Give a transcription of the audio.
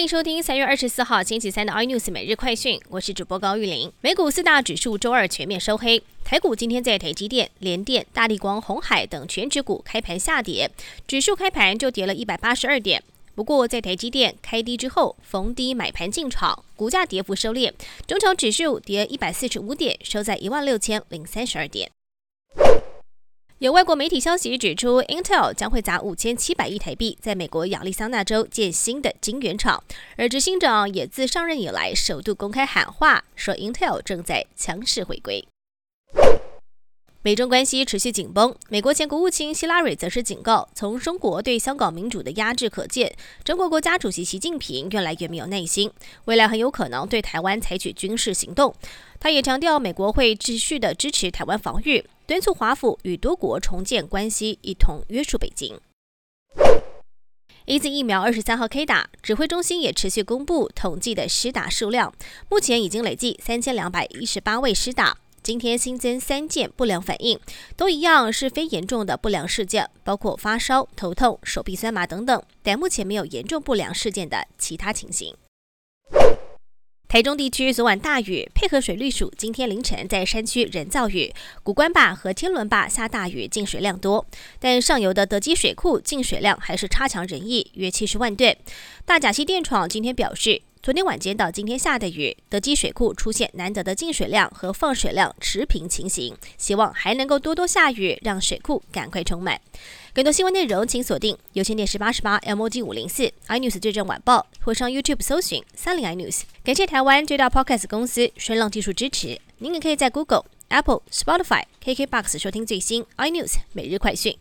欢迎收听三月二十四号星期三的 iNews 每日快讯，我是主播高玉玲。美股四大指数周二全面收黑，台股今天在台积电、联电、大力光、红海等全指股开盘下跌，指数开盘就跌了一百八十二点。不过在台积电开低之后逢低买盘进场，股价跌幅收敛，中场指数跌一百四十五点，收在一万六千零三十二点。有外国媒体消息指出，Intel 将会砸五千七百亿台币在美国亚利桑那州建新的晶圆厂，而执行长也自上任以来首度公开喊话，说 Intel 正在强势回归。美中关系持续紧绷，美国前国务卿希拉蕊则是警告，从中国对香港民主的压制可见，中国国家主席习近平越来越没有耐心，未来很有可能对台湾采取军事行动。他也强调，美国会继续的支持台湾防御，敦促华府与多国重建关系，一同约束北京。A Z 疫苗二十三号 K 打，指挥中心也持续公布统计的施打数量，目前已经累计三千两百一十八位施打。今天新增三件不良反应，都一样是非严重的不良事件，包括发烧、头痛、手臂酸麻等等，但目前没有严重不良事件的其他情形。台中地区昨晚大雨，配合水利署今天凌晨在山区人造雨，古关坝和天伦坝下大雨，进水量多，但上游的德基水库进水量还是差强人意，约七十万吨。大甲溪电厂今天表示。昨天晚间到今天下的雨，德基水库出现难得的进水量和放水量持平情形，希望还能够多多下雨，让水库赶快充满。更多新闻内容，请锁定有线电视八十八 MOG 五零四 iNews 最正晚报，或上 YouTube 搜寻三零 iNews。感谢台湾最大 Podcast 公司声浪技术支持。您也可以在 Google、Apple、Spotify、KKBox 收听最新 iNews 每日快讯。